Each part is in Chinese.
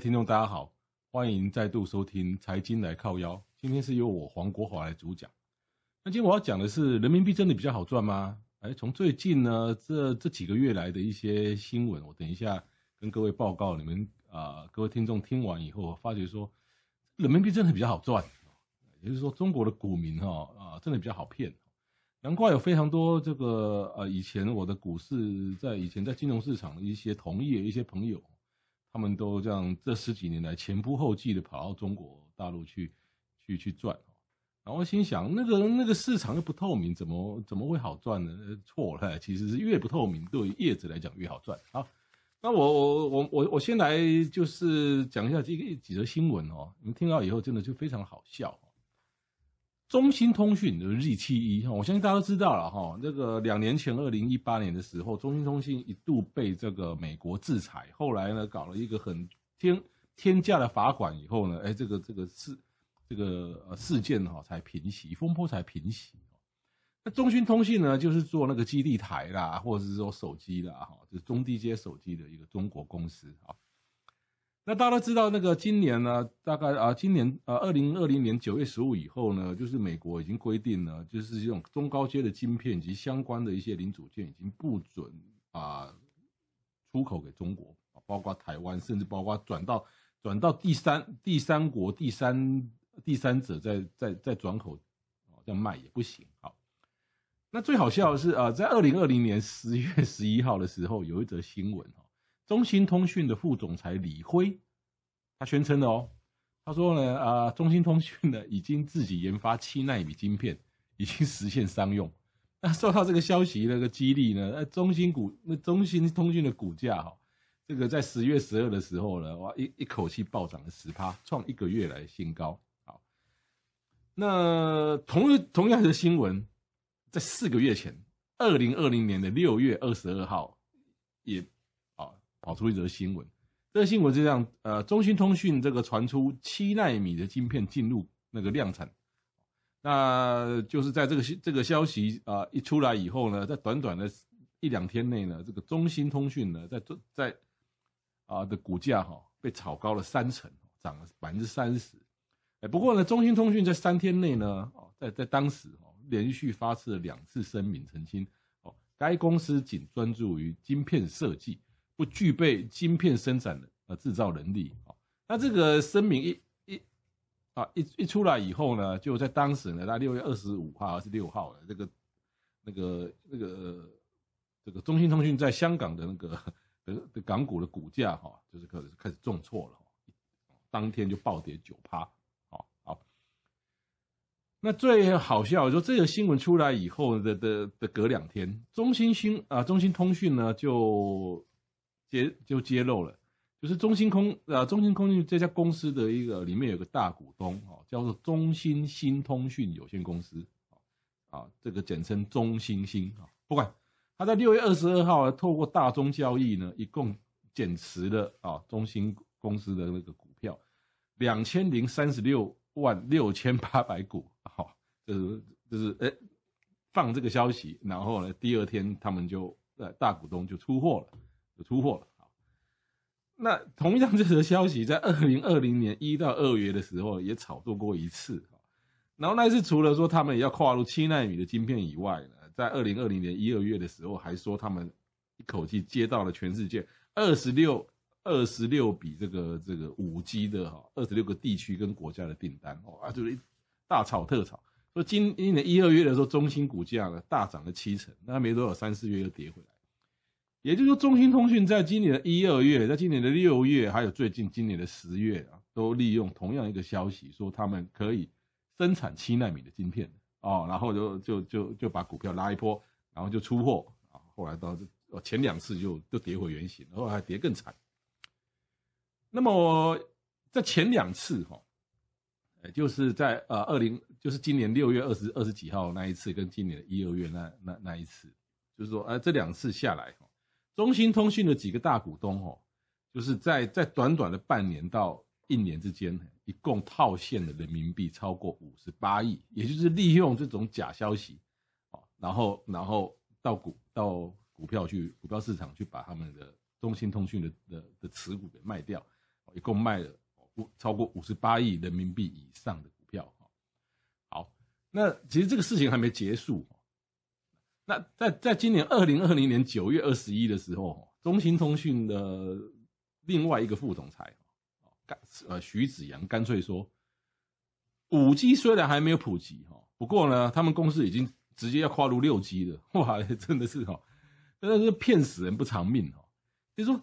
听众，大家好，欢迎再度收听《财经来靠腰》。今天是由我黄国华来主讲。那今天我要讲的是，人民币真的比较好赚吗？哎，从最近呢这这几个月来的一些新闻，我等一下跟各位报告。你们啊、各位听众听完以后，发觉说，人民币真的比较好赚。也就是说，中国的股民哈啊，真的比较好骗。难怪有非常多这个呃，以前我的股市在以前在金融市场的一些同业一些朋友。他们都这样，这十几年来前仆后继的跑到中国大陆去，去去赚。然后心想，那个那个市场又不透明，怎么怎么会好赚呢？错了，其实是越不透明，对于业者来讲越好赚。好，那我我我我我先来就是讲一下这个几则新闻哦，你们听到以后真的就非常好笑。中兴通讯就是 ZTE 哈，我相信大家都知道了哈。这个两年前，二零一八年的时候，中兴通讯一度被这个美国制裁，后来呢搞了一个很天天价的罚款以后呢，哎，这个这个事这个事件哈才平息，风波才平息。那中兴通讯呢，就是做那个基地台啦，或者是说手机啦，哈，就是中低阶手机的一个中国公司啊。那大家都知道，那个今年呢，大概啊，今年啊，二零二零年九月十五以后呢，就是美国已经规定了，就是这种中高阶的晶片及相关的一些零组件已经不准啊出口给中国，包括台湾，甚至包括转到转到第三第三国、第三第三者再再再转口啊这样卖也不行。好，那最好笑的是啊，在二零二零年十月十一号的时候，有一则新闻。中兴通讯的副总裁李辉，他宣称的哦，他说呢，啊，中兴通讯呢已经自己研发七纳米晶片，已经实现商用。那受到这个消息那个激励呢，那中兴股那中兴通讯的股价哈，这个在十月十二的时候呢，哇一一口气暴涨了十趴，创一个月来新高。好，那同同样的新闻，在四个月前，二零二零年的六月二十二号也。跑出一则新闻，这个新闻是这样：呃，中兴通讯这个传出七纳米的晶片进入那个量产，那就是在这个这个消息啊、一出来以后呢，在短短的一两天内呢，这个中兴通讯呢，在在啊、的股价哈被炒高了三成，涨了百分之三十。哎，不过呢，中兴通讯在三天内呢，哦，在在当时哦连续发出了两次声明澄清，哦，该公司仅专注于晶片设计。不具备晶片生产的呃制造能力啊，那这个声明一一啊一一出来以后呢，就在当时呢，在六月二十五号还是六号了，这个那个那个这个中兴通讯在香港的那个 的的港股的股价哈，就是开始开始重挫了，当天就暴跌九趴，好，好，那最好笑就这个新闻出来以后的的的隔两天，中兴新啊中兴通讯呢就。揭就揭露了，就是中兴空啊，中兴通讯这家公司的一个里面有个大股东哦，叫做中兴新通讯有限公司啊，这个简称中兴新啊。不管他在六月二十二号透过大宗交易呢，一共减持了啊中兴公司的那个股票两千零三十六万六千八百股，好，就是就是哎放这个消息，然后呢第二天他们就呃大股东就出货了。就出货了，那同样这则消息在二零二零年一到二月的时候也炒作过一次，然后那次除了说他们也要跨入七纳米的晶片以外呢，在二零二零年一二月的时候还说他们一口气接到了全世界二十六二十六笔这个这个五 G 的哈二十六个地区跟国家的订单哦啊，就是大炒特炒，说今今年一二月的时候中芯股价呢大涨了七成，那没多少三四月又跌回来。也就是说，中兴通讯在今年的一二月，在今年的六月，还有最近今年的十月啊，都利用同样一个消息，说他们可以生产七纳米的晶片哦，然后就就就就把股票拉一波，然后就出货啊，后来到前两次就就跌回原形，然后还跌更惨。那么在前两次哈，就是在呃二零，就是今年六月二十二十几号那一次，跟今年的一二月那那那一次，就是说，呃，这两次下来哈，中兴通讯的几个大股东哦，就是在在短短的半年到一年之间，一共套现的人民币超过五十八亿，也就是利用这种假消息，然后然后到股到股票去股票市场去把他们的中兴通讯的的的持股给卖掉。一共卖了五超过五十八亿人民币以上的股票，好，那其实这个事情还没结束。那在在今年二零二零年九月二十一的时候，中兴通讯的另外一个副总裁，干呃徐子阳干脆说，五 G 虽然还没有普及哈，不过呢，他们公司已经直接要跨入六 G 了，哇，真的是哈，真的是骗死人不偿命哈，就说。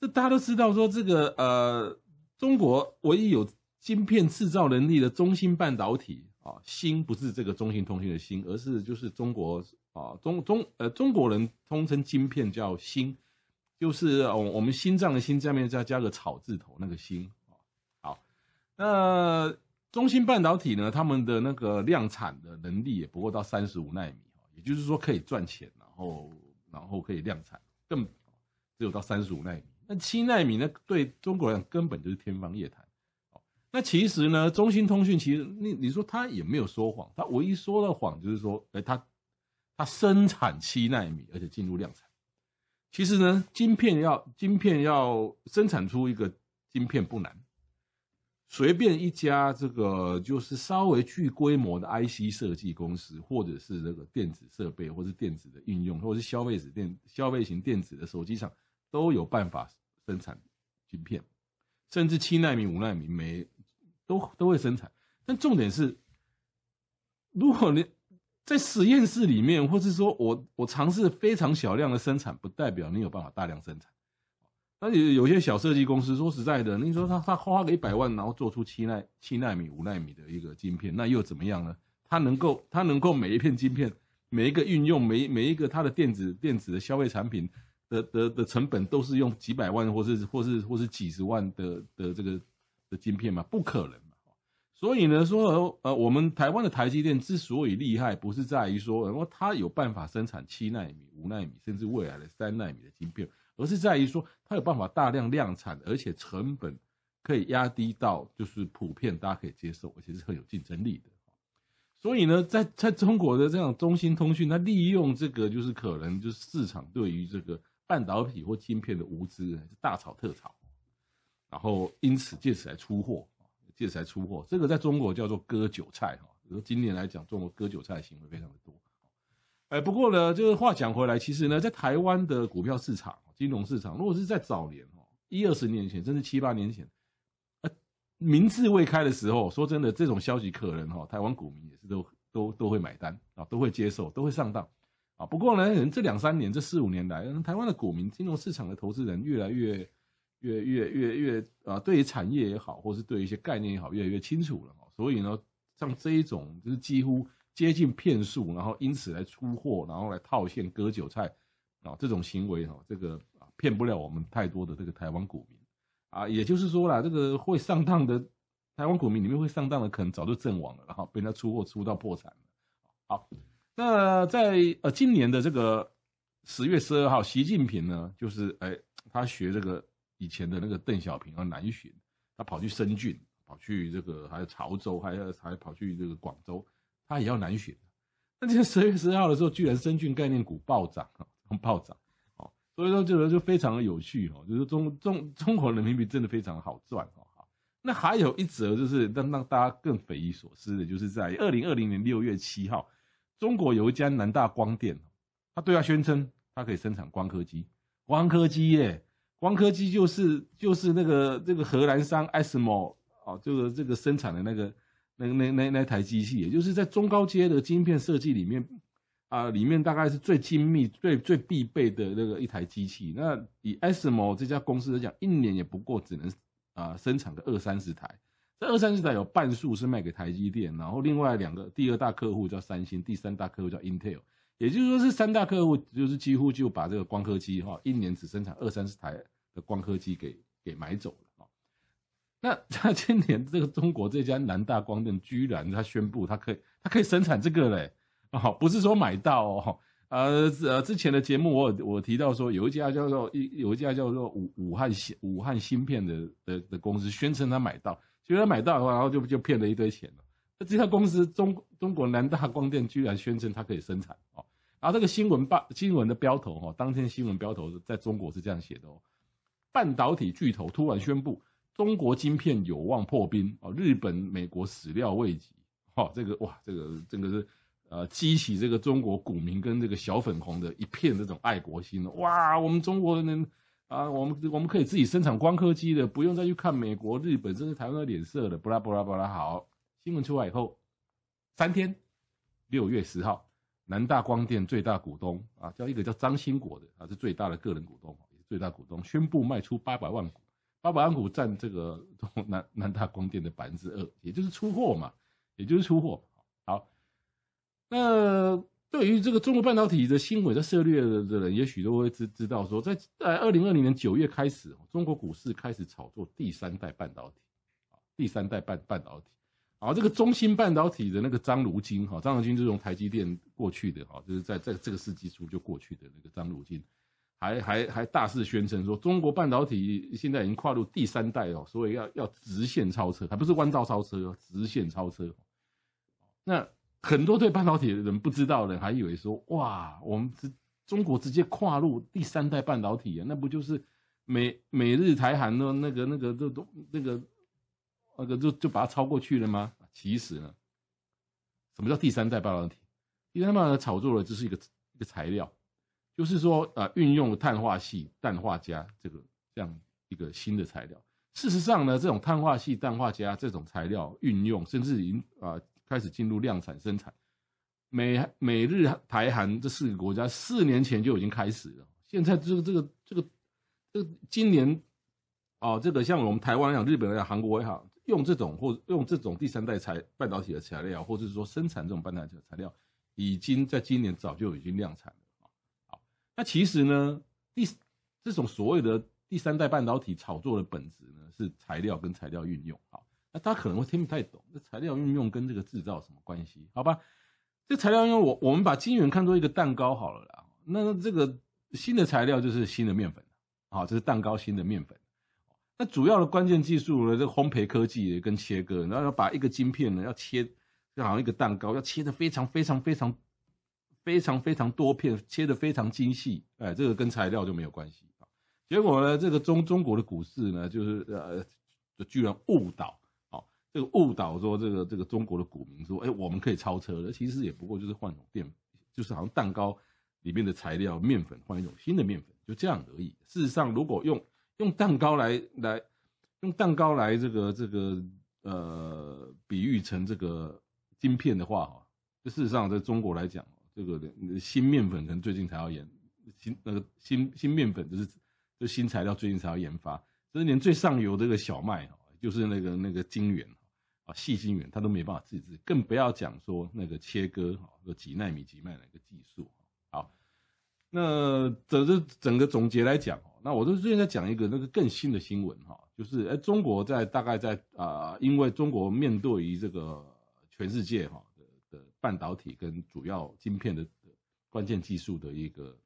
这大家都知道，说这个呃，中国唯一有晶片制造能力的中芯半导体啊，芯不是这个中兴通讯的芯，而是就是中国啊中中呃中国人通称晶片叫芯，就是我我们心脏的心下面再加个草字头那个芯啊。好，那中芯半导体呢，他们的那个量产的能力也不过到三十五纳米，也就是说可以赚钱，然后然后可以量产，更只有到三十五纳米。那七纳米呢？对中国人根本就是天方夜谭。那其实呢，中兴通讯其实你你说他也没有说谎，他唯一说的谎就是说，哎，他它生产七纳米，而且进入量产。其实呢，晶片要晶片要生产出一个晶片不难，随便一家这个就是稍微具规模的 IC 设计公司，或者是这个电子设备，或是电子的应用，或者是消费子电消费型电子的手机厂，都有办法。生产晶片，甚至七纳米、五纳米没都都会生产。但重点是，如果你在实验室里面，或是说我我尝试非常小量的生产，不代表你有办法大量生产。那有有些小设计公司，说实在的，你说他他花个一百万，然后做出七纳七纳米、五纳米的一个晶片，那又怎么样呢？他能够他能够每一片晶片，每一个运用，每每一个它的电子电子的消费产品。的的的成本都是用几百万或是或是或是几十万的的这个的晶片吗？不可能！所以呢，说呃，我们台湾的台积电之所以厉害，不是在于说，然后它有办法生产七纳米、五纳米，甚至未来的三纳米的晶片，而是在于说，它有办法大量量产，而且成本可以压低到就是普遍大家可以接受，而且是很有竞争力的。所以呢，在在中国的这样中兴通讯，它利用这个就是可能就是市场对于这个。半导体或晶片的无知是大炒特炒，然后因此借此来出货，借此来出货，这个在中国叫做割韭菜哈。比如今年来讲，中国割韭菜的行为非常的多。哎，不过呢，就是话讲回来，其实呢，在台湾的股票市场、金融市场，如果是在早年哈，一二十年前，甚至七八年前，呃，民智未开的时候，说真的，这种消息可能哈，台湾股民也是都都都会买单啊，都会接受，都会上当。啊，不过呢，这两三年、这四五年来，台湾的股民、金融市场的投资人越来越、越、越、越、越啊，对于产业也好，或是对于一些概念也好，越来越清楚了。所以呢，像这一种就是几乎接近骗术，然后因此来出货，然后来套现割韭菜啊，这种行为哈，这个骗不了我们太多的这个台湾股民啊。也就是说啦，这个会上当的台湾股民里面会上当的，可能早就阵亡了，然后被他出货出到破产了。好。那在呃今年的这个十月十二号，习近平呢，就是哎，他学这个以前的那个邓小平要南巡，他跑去深圳，跑去这个还有潮州，还要还跑去这个广州，他也要南巡。那这个十月十号的时候，居然深圳概念股暴涨啊，暴涨哦，所以说这个就非常的有趣哦，就是中中中国人民币真的非常好赚哦。那还有一则就是让让大家更匪夷所思的，就是在二零二零年六月七号。中国有一家南大光电，他对外宣称，他可以生产光刻机。光刻机耶，光刻机就是就是那个这个荷兰商 ASML 哦，就是这个生产的那个那个那那那台机器，也就是在中高阶的晶片设计里面啊，里面大概是最精密、最最必备的那个一台机器。那以 ASML 这家公司来讲，一年也不过只能啊生产个二三十台。这二三十台有半数是卖给台积电，然后另外两个第二大客户叫三星，第三大客户叫 Intel，也就是说是三大客户，就是几乎就把这个光刻机哈，一年只生产二三十台的光刻机给给买走了。那 他今年这个中国这家南大光电居然他宣布他可以他可以生产这个嘞，哦，不是说买到哦。呃呃，之前的节目我我提到说，有一家叫做一有一家叫做武武汉芯武汉芯片的的的公司宣称他买到，结果他买到的话，然后就就骗了一堆钱了。这家公司中中国南大光电居然宣称它可以生产哦，然后这个新闻报新闻的标头哦，当天新闻标头在中国是这样写的哦，半导体巨头突然宣布中国晶片有望破冰哦，日本美国始料未及哦，这个哇这个这个是。呃，激起这个中国股民跟这个小粉红的一片这种爱国心哇，我们中国人啊，我们我们可以自己生产光刻机的，不用再去看美国、日本甚至台湾的脸色了。巴拉巴拉巴拉，好，新闻出来以后，三天，六月十号，南大光电最大股东啊，叫一个叫张兴国的啊，是最大的个人股东，也是最大股东，宣布卖出八百万股，八百万股占这个南南大光电的百分之二，也就是出货嘛，也就是出货。好。那对于这个中国半导体的新闻的涉猎的人，也许都会知知道说，在在二零二零年九月开始，中国股市开始炒作第三代半导体，第三代半半导体，啊，这个中芯半导体的那个张如京，哈，张如京就是从台积电过去的，哈，就是在在这个世纪初就过去的那个张如京，还还还大肆宣称说，中国半导体现在已经跨入第三代哦，所以要要直线超车，还不是弯道超车，直线超车，那。很多对半导体的人不知道的，还以为说哇，我们直中国直接跨入第三代半导体啊，那不就是美美日台韩的那个那个都都那个那个那个就就把它超过去了吗？其实呢，什么叫第三代半导体？第三代半导体炒作的只是一个一个材料，就是说啊，运用碳化系、氮化镓这个这样一个新的材料。事实上呢，这种碳化系、氮化镓这种材料运用，甚至已经啊。开始进入量产生产，美美日台韩这四个国家四年前就已经开始了。现在这个这个这个这个今年，哦，这个像我们台湾讲、日本也好、韩国也好，用这种或用这种第三代材半导体的材料，或者是说生产这种半导体的材料，已经在今年早就已经量产了。好，那其实呢，第这种所谓的第三代半导体炒作的本质呢，是材料跟材料运用。好。那大家可能会听不太懂，这材料运用跟这个制造什么关系？好吧，这材料运用，我我们把晶圆看作一个蛋糕好了啦。那这个新的材料就是新的面粉，好，这是蛋糕新的面粉。那主要的关键技术呢，这个烘焙科技跟切割，然后要把一个晶片呢要切，就好像一个蛋糕，要切得非常非常非常非常非常多片，切得非常精细。哎，这个跟材料就没有关系。结果呢，这个中中国的股市呢，就是呃，就居然误导。这个误导说，这个这个中国的股民说，哎，我们可以超车了。其实也不过就是换种淀，就是好像蛋糕里面的材料面粉换一种新的面粉，就这样而已。事实上，如果用用蛋糕来来用蛋糕来这个这个呃比喻成这个晶片的话，哈，事实上在中国来讲，这个新面粉可能最近才要研新那个新新面粉就是就新材料最近才要研发，就是连最上游这个小麦哈，就是那个那个晶圆。啊，细晶圆它都没办法自制，更不要讲说那个切割哈，个几纳米几纳米的一个技术。那整个整个总结来讲，那我就最近在讲一个那个更新的新闻哈，就是哎，中国在大概在啊，因为中国面对于这个全世界哈的的半导体跟主要晶片的关键技术的一个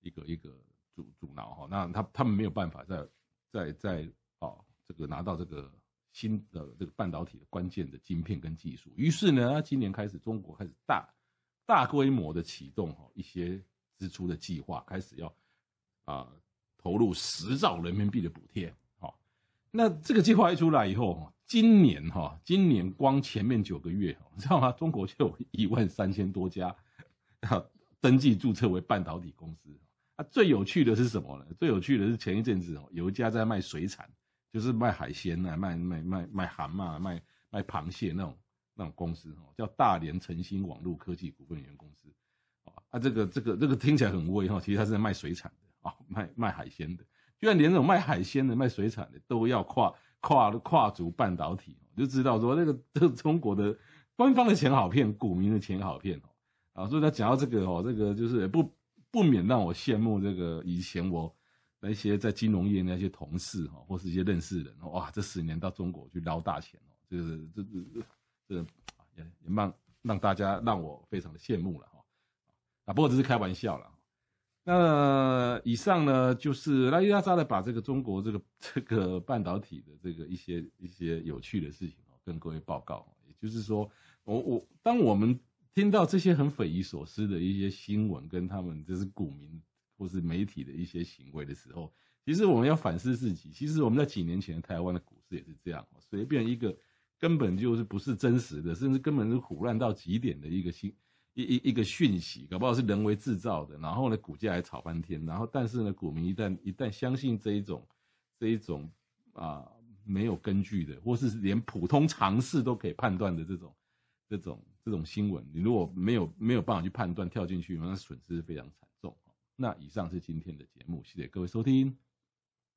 一个一个阻阻挠哈，那他他们没有办法在在在啊这个拿到这个。新的这个半导体的关键的晶片跟技术，于是呢，今年开始，中国开始大大规模的启动哈一些支出的计划，开始要啊投入十兆人民币的补贴。好，那这个计划一出来以后，今年哈，今年光前面九个月，你知道吗？中国就有一万三千多家登记注册为半导体公司。啊，最有趣的是什么呢？最有趣的是前一阵子哦，有一家在卖水产。就是卖海鲜啊，卖卖卖卖蛤蟆，卖卖螃蟹那种那种公司哦，叫大连成新网络科技股份有限公司，啊，这个这个这个听起来很威哈，其实它是在卖水产的啊，卖卖海鲜的，居然连那种卖海鲜的、卖水产的都要跨跨跨足半导体，就知道说那个这个中国的官方的钱好骗，股民的钱好骗哦，啊，所以他讲到这个哦，这个就是不不免让我羡慕这个以前我那些在金融业那些同事哈，或是一些认识人，哇，这十年到中国去捞大钱哦，就是这这这也也让让大家让我非常的羡慕了哈。啊，不过只是开玩笑了。那以上呢，就是拉里拉杂的把这个中国这个这个半导体的这个一些一些有趣的事情跟各位报告。也就是说，我我当我们听到这些很匪夷所思的一些新闻，跟他们就是股民或是媒体的一些行为的时候，其实我们要反思自己。其实我们在几年前台湾的股市也是这样，随便一个根本就是不是真实的，甚至根本是胡乱到极点的一个新。一一一个讯息，搞不好是人为制造的，然后呢，股价还炒翻天，然后但是呢，股民一旦一旦相信这一种这一种啊没有根据的，或是连普通常识都可以判断的这种这种这种新闻，你如果没有没有办法去判断，跳进去，那损失是非常惨重。那以上是今天的节目，谢谢各位收听。